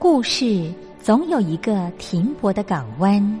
故事总有一个停泊的港湾。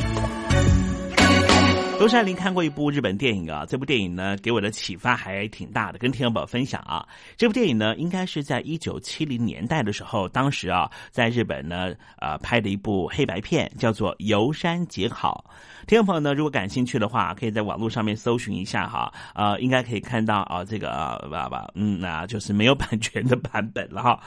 东山林看过一部日本电影啊，这部电影呢给我的启发还挺大的，跟听众宝分享啊。这部电影呢应该是在一九七零年代的时候，当时啊在日本呢呃拍的一部黑白片，叫做《游山节考》。听众朋友呢如果感兴趣的话，可以在网络上面搜寻一下哈，呃应该可以看到啊这个爸爸嗯那就是没有版权的版本了哈。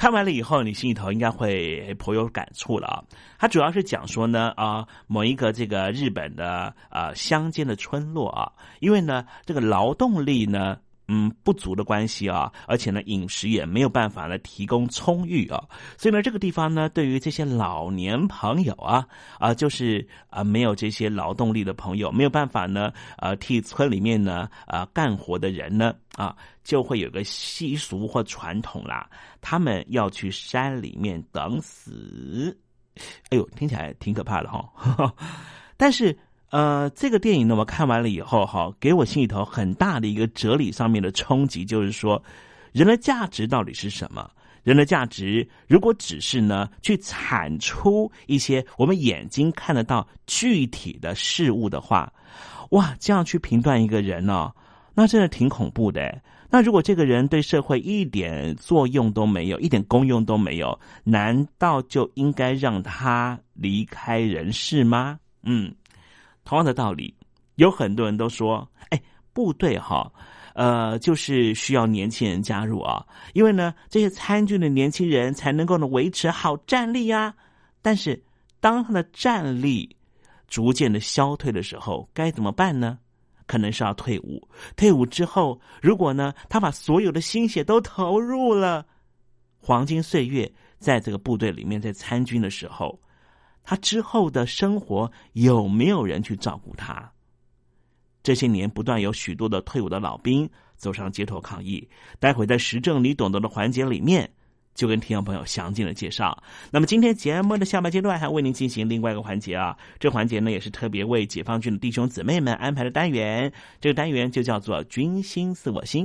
看完了以后，你心里头应该会颇有感触了啊！它主要是讲说呢，啊，某一个这个日本的啊乡间的村落啊，因为呢这个劳动力呢嗯不足的关系啊，而且呢饮食也没有办法呢提供充裕啊，所以呢这个地方呢对于这些老年朋友啊啊就是啊没有这些劳动力的朋友没有办法呢呃替村里面呢啊干活的人呢啊就会有个习俗或传统啦。他们要去山里面等死，哎呦，听起来挺可怕的哈。但是，呃，这个电影呢，我看完了以后哈，给我心里头很大的一个哲理上面的冲击，就是说，人的价值到底是什么？人的价值如果只是呢，去产出一些我们眼睛看得到具体的事物的话，哇，这样去评断一个人呢，那真的挺恐怖的。那如果这个人对社会一点作用都没有，一点功用都没有，难道就应该让他离开人世吗？嗯，同样的道理，有很多人都说，哎，部队哈，呃，就是需要年轻人加入啊，因为呢，这些参军的年轻人才能够呢维持好战力呀。但是，当他的战力逐渐的消退的时候，该怎么办呢？可能是要退伍，退伍之后，如果呢，他把所有的心血都投入了黄金岁月，在这个部队里面，在参军的时候，他之后的生活有没有人去照顾他？这些年不断有许多的退伍的老兵走上街头抗议，待会在时政你懂得的环节里面。就跟听众朋友详尽的介绍。那么今天节目的下半阶段还为您进行另外一个环节啊，这环节呢也是特别为解放军的弟兄姊妹们安排的单元，这个单元就叫做“军心似我心”。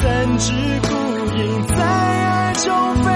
三只孤鹰在爱中飞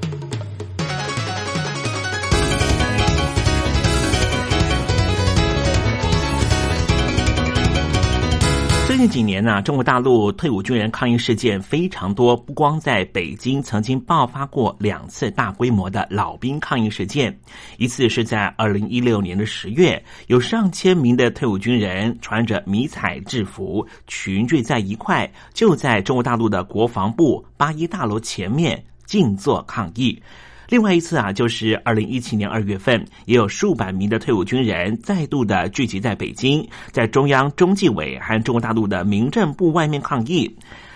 最近几年呢，中国大陆退伍军人抗议事件非常多。不光在北京曾经爆发过两次大规模的老兵抗议事件，一次是在二零一六年的十月，有上千名的退伍军人穿着迷彩制服群聚在一块，就在中国大陆的国防部八一大楼前面静坐抗议。另外一次啊，就是二零一七年二月份，也有数百名的退伍军人再度的聚集在北京，在中央中纪委和中国大陆的民政部外面抗议。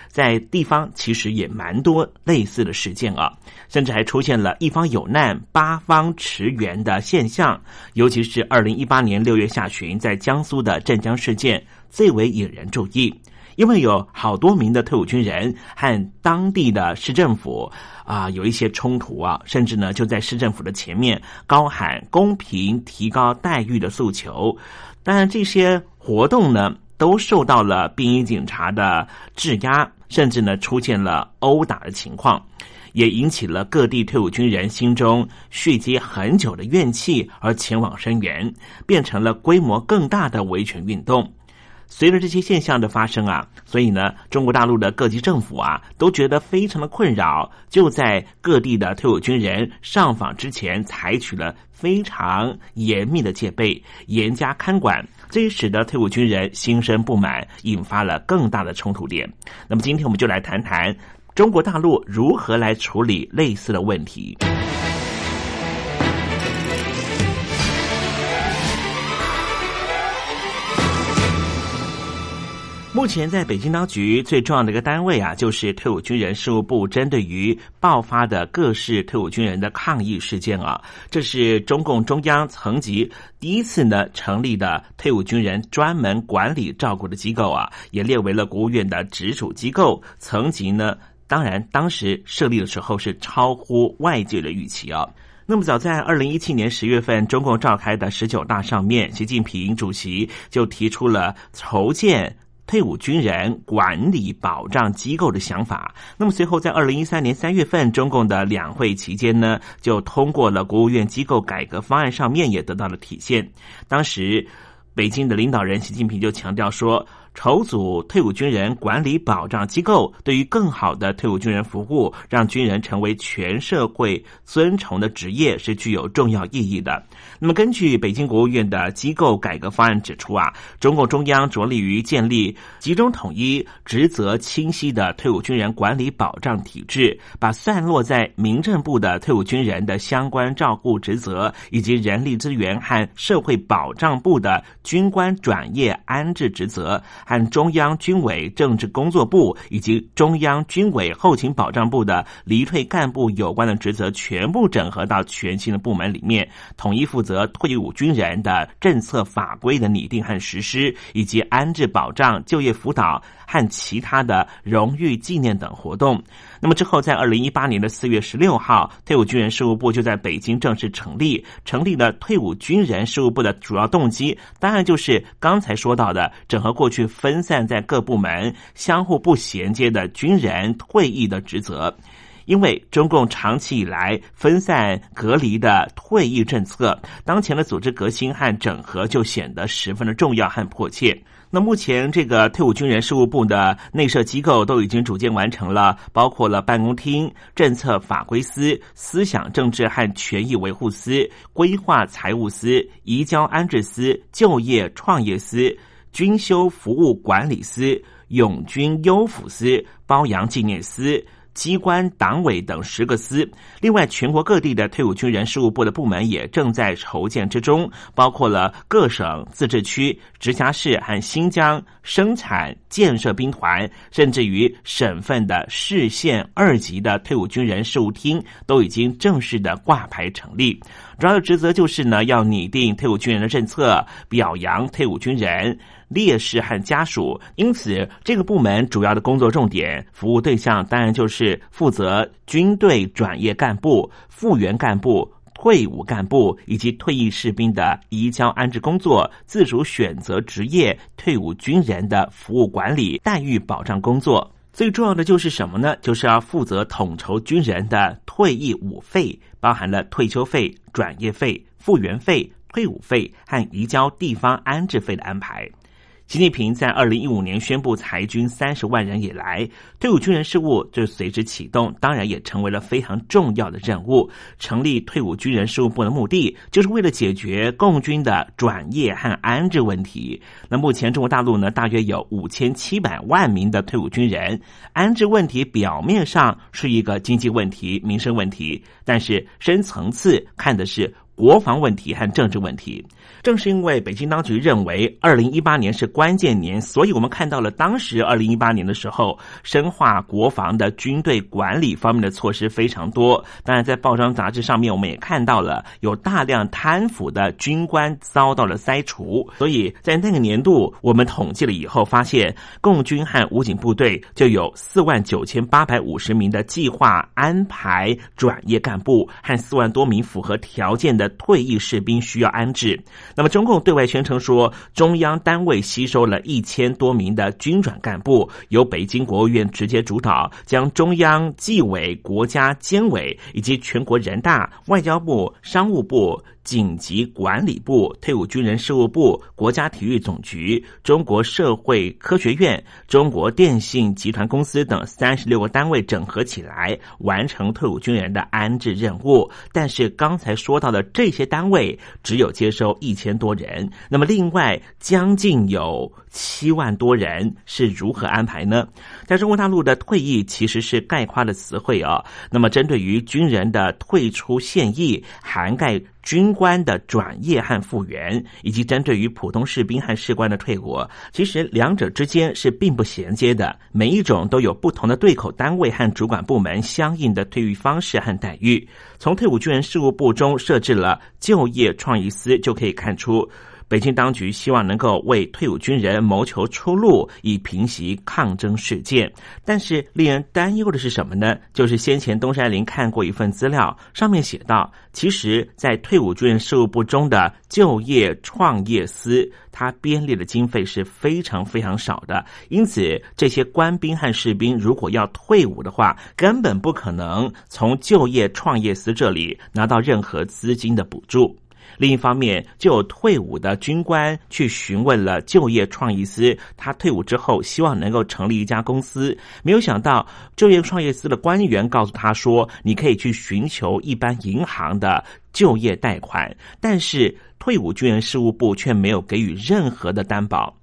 在地方其实也蛮多类似的事件啊，甚至还出现了一方有难八方驰援的现象。尤其是二零一八年六月下旬，在江苏的镇江事件最为引人注意。因为有好多名的退伍军人和当地的市政府啊有一些冲突啊，甚至呢就在市政府的前面高喊公平提高待遇的诉求。当然，这些活动呢都受到了便衣警察的质押，甚至呢出现了殴打的情况，也引起了各地退伍军人心中蓄积很久的怨气，而前往声援，变成了规模更大的维权运动。随着这些现象的发生啊，所以呢，中国大陆的各级政府啊都觉得非常的困扰，就在各地的退伍军人上访之前，采取了非常严密的戒备、严加看管，这也使得退伍军人心生不满，引发了更大的冲突点。那么今天我们就来谈谈中国大陆如何来处理类似的问题。目前在北京当局最重要的一个单位啊，就是退伍军人事务部，针对于爆发的各式退伍军人的抗议事件啊，这是中共中央层级第一次呢成立的退伍军人专门管理照顾的机构啊，也列为了国务院的直属机构层级呢。当然，当时设立的时候是超乎外界的预期啊。那么，早在二零一七年十月份，中共召开的十九大上面，习近平主席就提出了筹建。退伍军人管理保障机构的想法。那么随后在二零一三年三月份，中共的两会期间呢，就通过了国务院机构改革方案，上面也得到了体现。当时北京的领导人习近平就强调说。筹组退伍军人管理保障机构，对于更好的退伍军人服务，让军人成为全社会尊崇的职业，是具有重要意义的。那么，根据北京国务院的机构改革方案指出啊，中共中央着力于建立集中统一、职责清晰的退伍军人管理保障体制，把散落在民政部的退伍军人的相关照顾职责，以及人力资源和社会保障部的军官转业安置职责。和中央军委政治工作部以及中央军委后勤保障部的离退干部有关的职责全部整合到全新的部门里面，统一负责退伍军人的政策法规的拟定和实施，以及安置保障、就业辅导和其他的荣誉纪念等活动。那么之后，在二零一八年的四月十六号，退伍军人事务部就在北京正式成立。成立了退伍军人事务部的主要动机，当然就是刚才说到的，整合过去分散在各部门、相互不衔接的军人退役的职责。因为中共长期以来分散隔离的退役政策，当前的组织革新和整合就显得十分的重要和迫切。那目前，这个退伍军人事务部的内设机构都已经逐渐完成了，包括了办公厅、政策法规司、思想政治和权益维护司、规划财务司、移交安置司、就业创业司、军修服务管理司、永军优抚司、褒扬纪念司。机关、党委等十个司，另外全国各地的退伍军人事务部的部门也正在筹建之中，包括了各省、自治区、直辖市和新疆生产建设兵团，甚至于省份的市县二级的退伍军人事务厅，都已经正式的挂牌成立。主要的职责就是呢，要拟定退伍军人的政策，表扬退伍军人。烈士和家属，因此这个部门主要的工作重点、服务对象，当然就是负责军队转业干部、复员干部、退伍干部以及退役士兵的移交安置工作、自主选择职业退伍军人的服务管理、待遇保障工作。最重要的就是什么呢？就是要负责统筹军人的退役伍费，包含了退休费、转业费、复员费、退伍费和移交地方安置费的安排。习近平在二零一五年宣布裁军三十万人以来，退伍军人事务就随之启动，当然也成为了非常重要的任务。成立退伍军人事务部的目的，就是为了解决共军的转业和安置问题。那目前中国大陆呢，大约有五千七百万名的退伍军人，安置问题表面上是一个经济问题、民生问题，但是深层次看的是国防问题和政治问题。正是因为北京当局认为二零一八年是关键年，所以我们看到了当时二零一八年的时候，深化国防的军队管理方面的措施非常多。当然，在报章杂志上面，我们也看到了有大量贪腐的军官遭到了筛除。所以在那个年度，我们统计了以后，发现共军和武警部队就有四万九千八百五十名的计划安排转业干部和四万多名符合条件的退役士兵需要安置。那么，中共对外宣称说，中央单位吸收了一千多名的军转干部，由北京国务院直接主导，将中央纪委、国家监委以及全国人大、外交部、商务部。紧急管理部、退伍军人事务部、国家体育总局、中国社会科学院、中国电信集团公司等三十六个单位整合起来，完成退伍军人的安置任务。但是刚才说到的这些单位只有接收一千多人，那么另外将近有七万多人是如何安排呢？在中国大陆的退役其实是概括的词汇啊。那么针对于军人的退出现役，涵盖。军官的转业和复员，以及针对于普通士兵和士官的退伍，其实两者之间是并不衔接的。每一种都有不同的对口单位和主管部门相应的退役方式和待遇。从退伍军人事务部中设置了就业创意司就可以看出。北京当局希望能够为退伍军人谋求出路，以平息抗争事件。但是令人担忧的是什么呢？就是先前东山林看过一份资料，上面写道，其实，在退伍军人事务部中的就业创业司，它编列的经费是非常非常少的。因此，这些官兵和士兵如果要退伍的话，根本不可能从就业创业司这里拿到任何资金的补助。另一方面，就有退伍的军官去询问了就业创意司，他退伍之后希望能够成立一家公司，没有想到就业创业司的官员告诉他说：“你可以去寻求一般银行的就业贷款。”但是退伍军人事务部却没有给予任何的担保。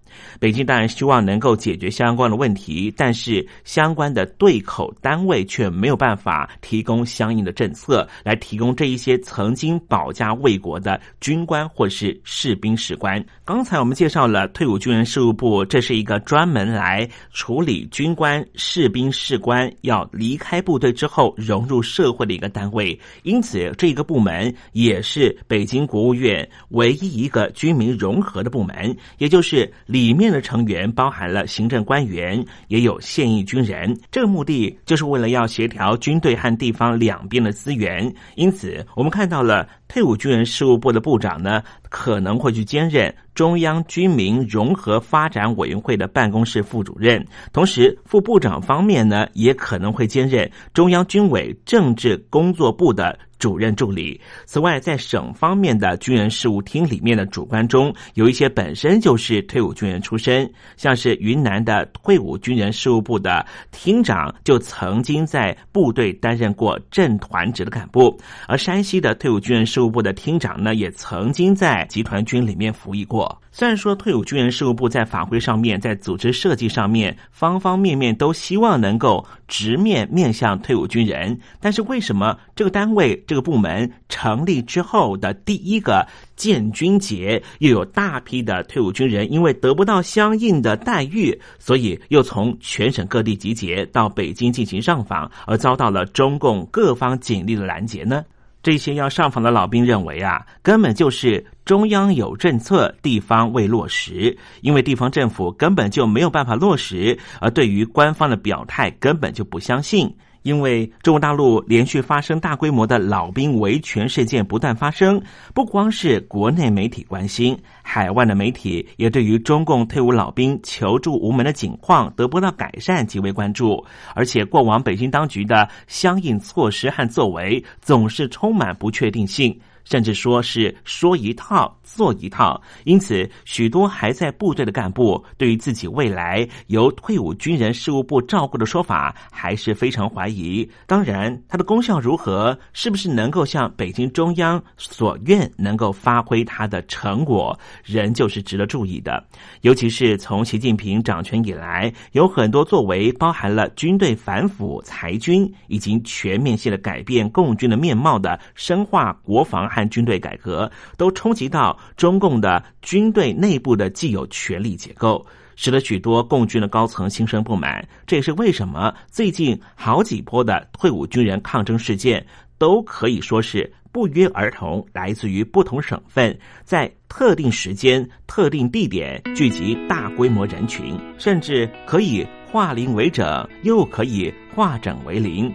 北京当然希望能够解决相关的问题，但是相关的对口单位却没有办法提供相应的政策，来提供这一些曾经保家卫国的军官或是士兵士官。刚才我们介绍了退伍军人事务部，这是一个专门来处理军官、士兵、士官要离开部队之后融入社会的一个单位，因此这个部门也是北京国务院唯一一个军民融合的部门，也就是里。里面的成员包含了行政官员，也有现役军人。这个目的就是为了要协调军队和地方两边的资源。因此，我们看到了退伍军人事务部的部长呢，可能会去兼任中央军民融合发展委员会的办公室副主任。同时，副部长方面呢，也可能会兼任中央军委政治工作部的。主任助理。此外，在省方面的军人事务厅里面的主官中，有一些本身就是退伍军人出身，像是云南的退伍军人事务部的厅长就曾经在部队担任过镇团职的干部，而山西的退伍军人事务部的厅长呢，也曾经在集团军里面服役过。虽然说退伍军人事务部在法规上面、在组织设计上面方方面面都希望能够直面面向退伍军人，但是为什么这个单位、这个部门成立之后的第一个建军节，又有大批的退伍军人因为得不到相应的待遇，所以又从全省各地集结到北京进行上访，而遭到了中共各方警力的拦截呢？这些要上访的老兵认为啊，根本就是中央有政策，地方未落实，因为地方政府根本就没有办法落实，而对于官方的表态根本就不相信。因为中国大陆连续发生大规模的老兵维权事件不断发生，不光是国内媒体关心，海外的媒体也对于中共退伍老兵求助无门的情况得不到改善极为关注。而且过往北京当局的相应措施和作为总是充满不确定性。甚至说是说一套做一套，因此许多还在部队的干部对于自己未来由退伍军人事务部照顾的说法还是非常怀疑。当然，它的功效如何，是不是能够像北京中央所愿，能够发挥它的成果，仍旧是值得注意的。尤其是从习近平掌权以来，有很多作为包含了军队反腐、裁军，已经全面性的改变共军的面貌的深化国防。和军队改革都冲击到中共的军队内部的既有权力结构，使得许多共军的高层心生不满。这也是为什么最近好几波的退伍军人抗争事件都可以说是不约而同来自于不同省份，在特定时间、特定地点聚集大规模人群，甚至可以化零为整，又可以化整为零。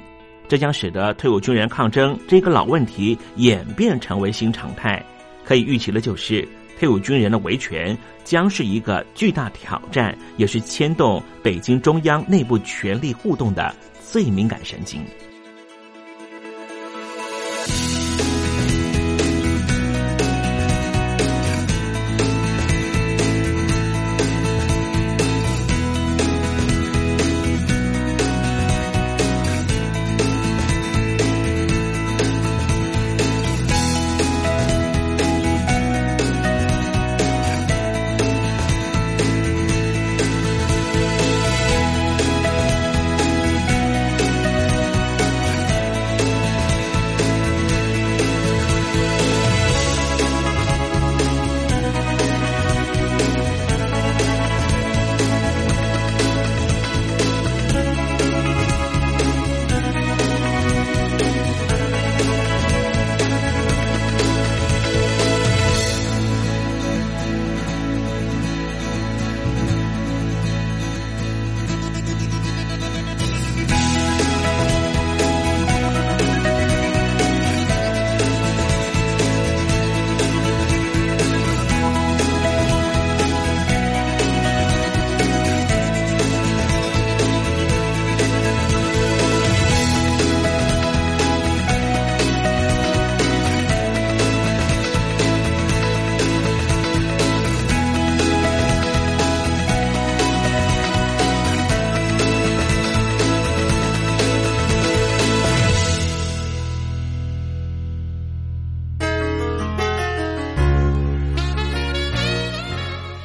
这将使得退伍军人抗争这个老问题演变成为新常态。可以预期的就是，退伍军人的维权将是一个巨大挑战，也是牵动北京中央内部权力互动的最敏感神经。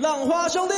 浪花兄弟。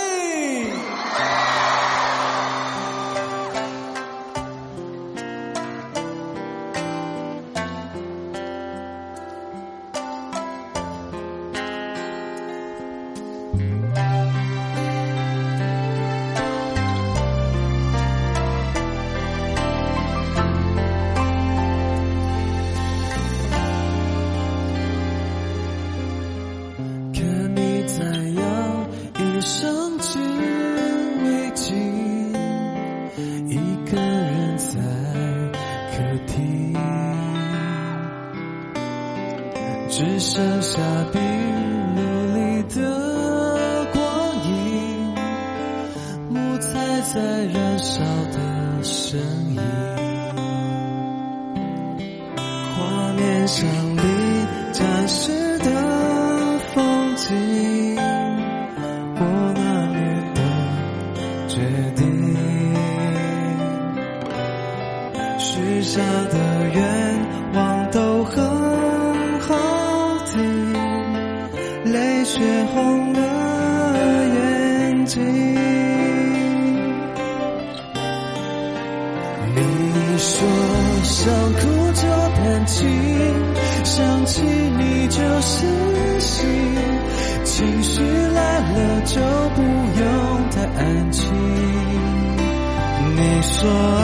想你家时的风景。你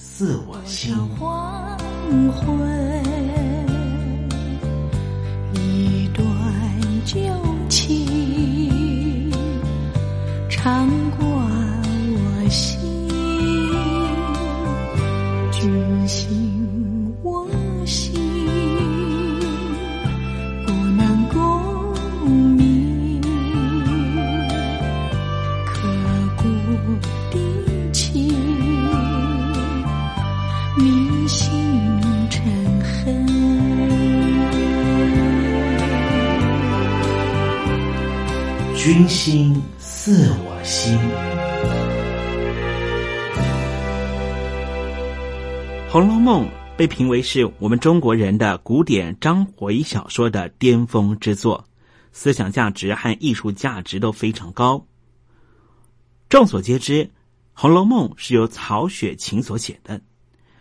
似我心。黄昏，君心似我心。《红楼梦》被评为是我们中国人的古典章回小说的巅峰之作，思想价值和艺术价值都非常高。众所皆知，《红楼梦》是由曹雪芹所写的。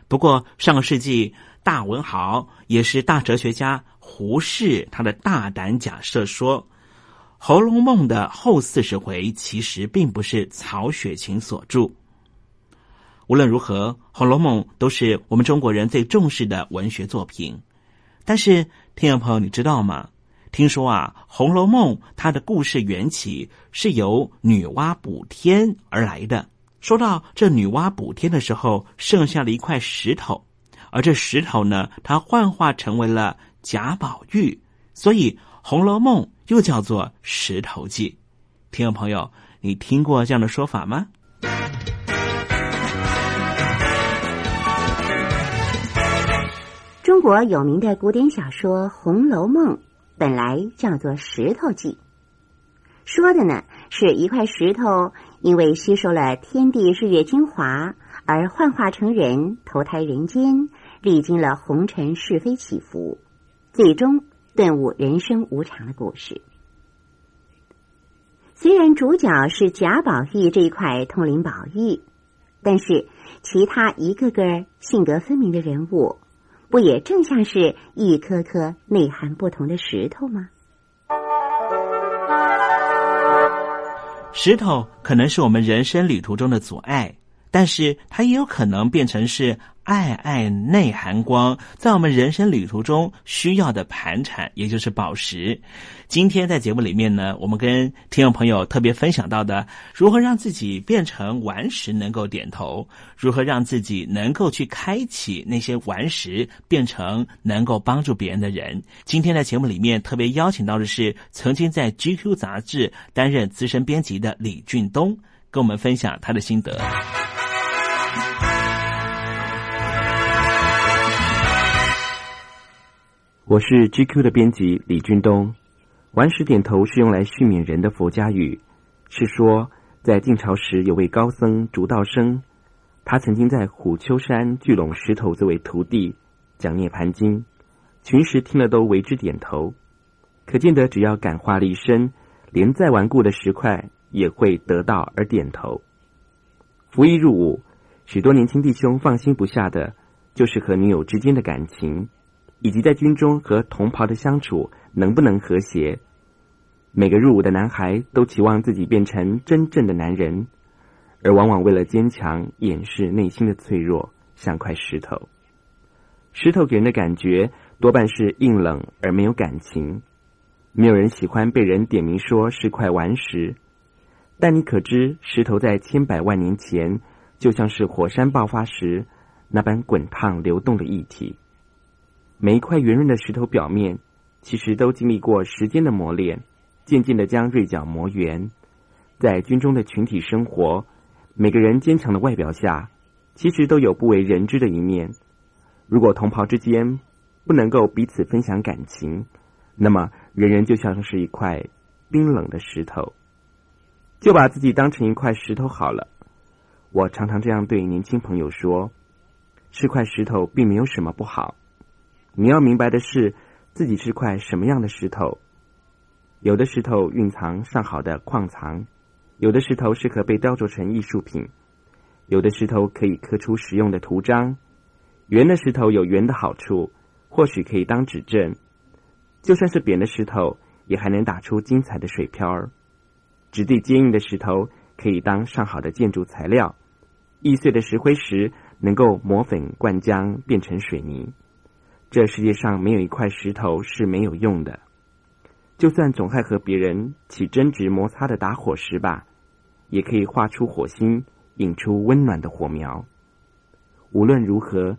不过，上个世纪大文豪也是大哲学家胡适，他的大胆假设说，《红楼梦》的后四十回其实并不是曹雪芹所著。无论如何，《红楼梦》都是我们中国人最重视的文学作品。但是，听众朋友，你知道吗？听说啊，《红楼梦》它的故事缘起是由女娲补天而来的。说到这女娲补天的时候，剩下了一块石头，而这石头呢，它幻化成为了贾宝玉，所以《红楼梦》又叫做《石头记》。听众朋友，你听过这样的说法吗？中国有名的古典小说《红楼梦》本来叫做《石头记》，《说的呢是一块石头，因为吸收了天地日月精华，而幻化成人，投胎人间，历经了红尘是非起伏，最终顿悟人生无常的故事。虽然主角是贾宝玉这一块通灵宝玉，但是其他一个个性格分明的人物，不也正像是一颗颗内涵不同的石头吗？石头可能是我们人生旅途中的阻碍，但是它也有可能变成是爱爱内涵光，在我们人生旅途中需要的盘缠，也就是宝石。今天在节目里面呢，我们跟听众朋友特别分享到的，如何让自己变成顽石能够点头，如何让自己能够去开启那些顽石，变成能够帮助别人的人。今天在节目里面特别邀请到的是曾经在 GQ 杂志担任资深编辑的李俊东，跟我们分享他的心得。我是 GQ 的编辑李俊东。顽石点头是用来训勉人的佛家语，是说在晋朝时有位高僧竺道生，他曾经在虎丘山聚拢石头作为徒弟讲涅盘经，群石听了都为之点头，可见得只要感化力深，连再顽固的石块也会得到而点头。服役入伍，许多年轻弟兄放心不下的，就是和女友之间的感情，以及在军中和同袍的相处。能不能和谐？每个入伍的男孩都期望自己变成真正的男人，而往往为了坚强掩饰内心的脆弱，像块石头。石头给人的感觉多半是硬冷而没有感情，没有人喜欢被人点名说是块顽石。但你可知，石头在千百万年前就像是火山爆发时那般滚烫流动的液体。每一块圆润的石头表面。其实都经历过时间的磨练，渐渐的将锐角磨圆。在军中的群体生活，每个人坚强的外表下，其实都有不为人知的一面。如果同袍之间不能够彼此分享感情，那么人人就像是一块冰冷的石头，就把自己当成一块石头好了。我常常这样对年轻朋友说：是块石头并没有什么不好。你要明白的是。自己是块什么样的石头？有的石头蕴藏上好的矿藏，有的石头适合被雕琢成艺术品，有的石头可以刻出实用的图章。圆的石头有圆的好处，或许可以当指针；就算是扁的石头，也还能打出精彩的水漂儿。质地坚硬的石头可以当上好的建筑材料，易碎的石灰石能够磨粉灌浆变成水泥。这世界上没有一块石头是没有用的，就算总爱和别人起争执摩擦的打火石吧，也可以画出火星，引出温暖的火苗。无论如何，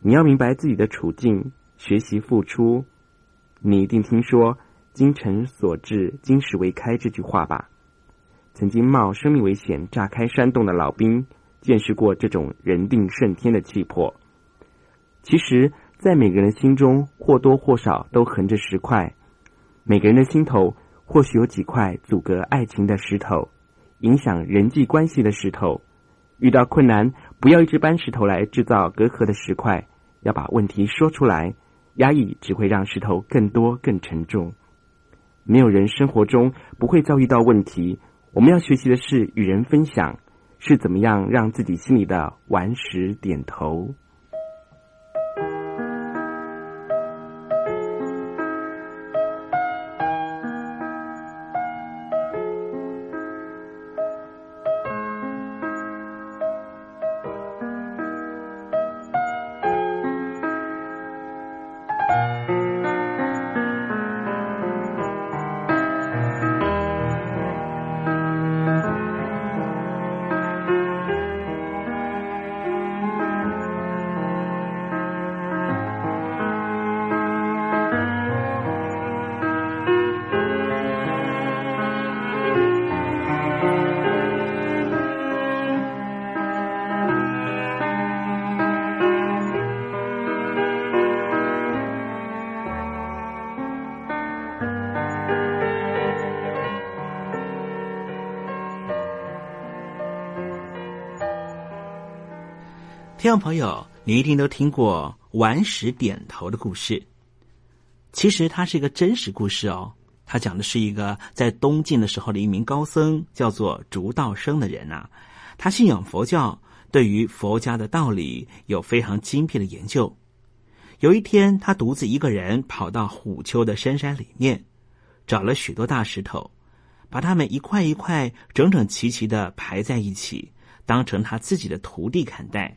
你要明白自己的处境，学习付出。你一定听说“精诚所至，金石为开”这句话吧？曾经冒生命危险炸开山洞的老兵，见识过这种人定胜天的气魄。其实。在每个人心中，或多或少都横着石块。每个人的心头，或许有几块阻隔爱情的石头，影响人际关系的石头。遇到困难，不要一直搬石头来制造隔阂的石块，要把问题说出来。压抑只会让石头更多更沉重。没有人生活中不会遭遇到问题，我们要学习的是与人分享，是怎么样让自己心里的顽石点头。朋友，你一定都听过顽石点头的故事。其实它是一个真实故事哦。它讲的是一个在东晋的时候的一名高僧，叫做竺道生的人呐。他信仰佛教，对于佛家的道理有非常精辟的研究。有一天，他独自一个人跑到虎丘的深山里面，找了许多大石头，把它们一块一块整整齐齐的排在一起，当成他自己的徒弟看待。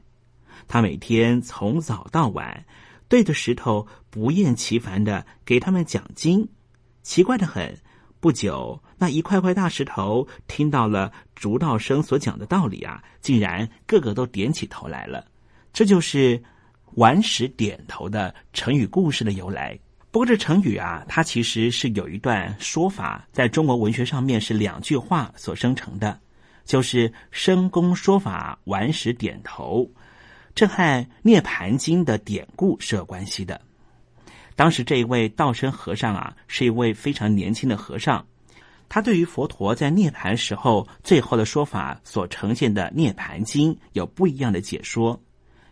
他每天从早到晚，对着石头不厌其烦的给他们讲经。奇怪的很，不久那一块块大石头听到了竹道生所讲的道理啊，竟然个个都点起头来了。这就是“顽石点头”的成语故事的由来。不过这成语啊，它其实是有一段说法，在中国文学上面是两句话所生成的，就是“深公说法，顽石点头”。这和《涅盘经》的典故是有关系的。当时这一位道生和尚啊，是一位非常年轻的和尚，他对于佛陀在涅盘时候最后的说法所呈现的《涅盘经》有不一样的解说。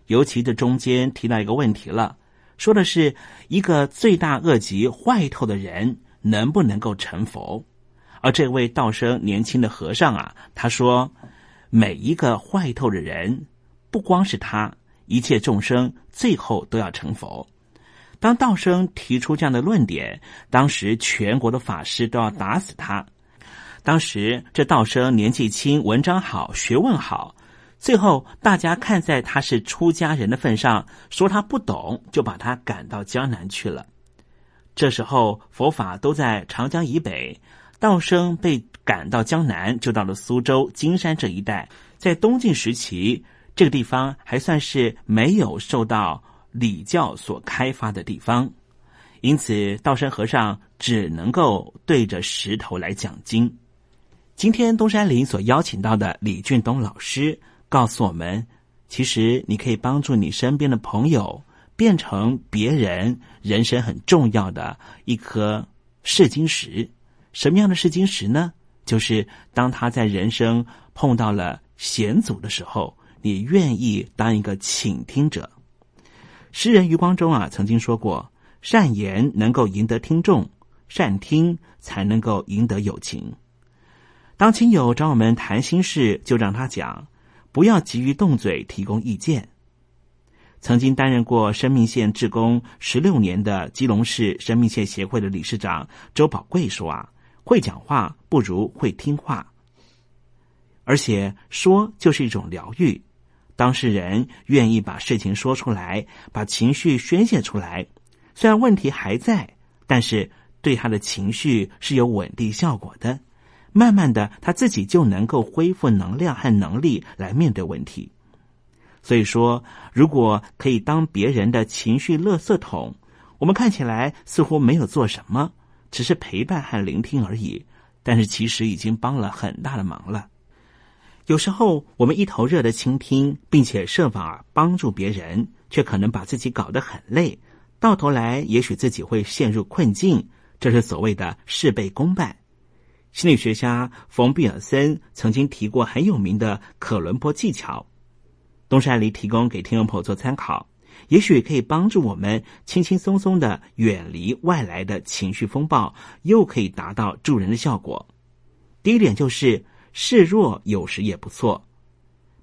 尤其这中间提到一个问题了，说的是一个罪大恶极、坏透的人能不能够成佛？而这位道生年轻的和尚啊，他说每一个坏透的人。不光是他，一切众生最后都要成佛。当道生提出这样的论点，当时全国的法师都要打死他。当时这道生年纪轻，文章好，学问好，最后大家看在他是出家人的份上，说他不懂，就把他赶到江南去了。这时候佛法都在长江以北，道生被赶到江南，就到了苏州、金山这一带。在东晋时期。这个地方还算是没有受到礼教所开发的地方，因此道生和尚只能够对着石头来讲经。今天东山林所邀请到的李俊东老师告诉我们，其实你可以帮助你身边的朋友变成别人人生很重要的一颗试金石。什么样的试金石呢？就是当他在人生碰到了险阻的时候。你愿意当一个倾听者？诗人余光中啊，曾经说过：“善言能够赢得听众，善听才能够赢得友情。”当亲友找我们谈心事，就让他讲，不要急于动嘴提供意见。曾经担任过生命线志工十六年的基隆市生命线协会的理事长周宝贵说：“啊，会讲话不如会听话，而且说就是一种疗愈。”当事人愿意把事情说出来，把情绪宣泄出来，虽然问题还在，但是对他的情绪是有稳定效果的。慢慢的，他自己就能够恢复能量和能力来面对问题。所以说，如果可以当别人的情绪垃圾桶，我们看起来似乎没有做什么，只是陪伴和聆听而已，但是其实已经帮了很大的忙了。有时候，我们一头热的倾听，并且设法帮助别人，却可能把自己搞得很累。到头来，也许自己会陷入困境。这是所谓的事倍功半。心理学家冯比尔森曾经提过很有名的可伦坡技巧，东山里提供给听众朋友做参考，也许可以帮助我们轻轻松松的远离外来的情绪风暴，又可以达到助人的效果。第一点就是。示弱有时也不错，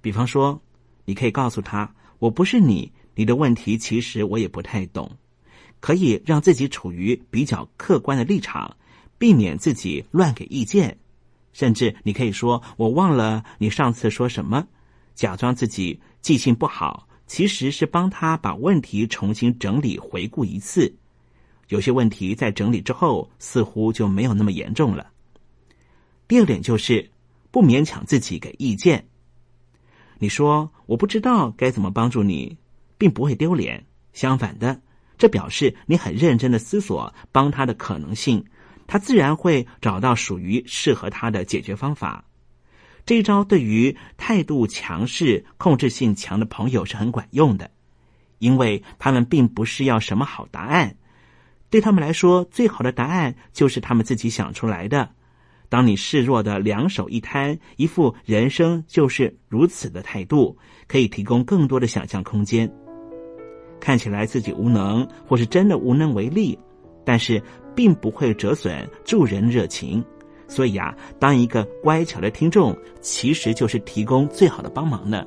比方说，你可以告诉他：“我不是你，你的问题其实我也不太懂。”可以让自己处于比较客观的立场，避免自己乱给意见。甚至你可以说：“我忘了你上次说什么。”假装自己记性不好，其实是帮他把问题重新整理回顾一次。有些问题在整理之后，似乎就没有那么严重了。第二点就是。不勉强自己给意见。你说我不知道该怎么帮助你，并不会丢脸。相反的，这表示你很认真的思索帮他的可能性，他自然会找到属于适合他的解决方法。这一招对于态度强势、控制性强的朋友是很管用的，因为他们并不是要什么好答案，对他们来说，最好的答案就是他们自己想出来的。当你示弱的两手一摊，一副人生就是如此的态度，可以提供更多的想象空间。看起来自己无能，或是真的无能为力，但是并不会折损助人热情。所以啊，当一个乖巧的听众，其实就是提供最好的帮忙呢。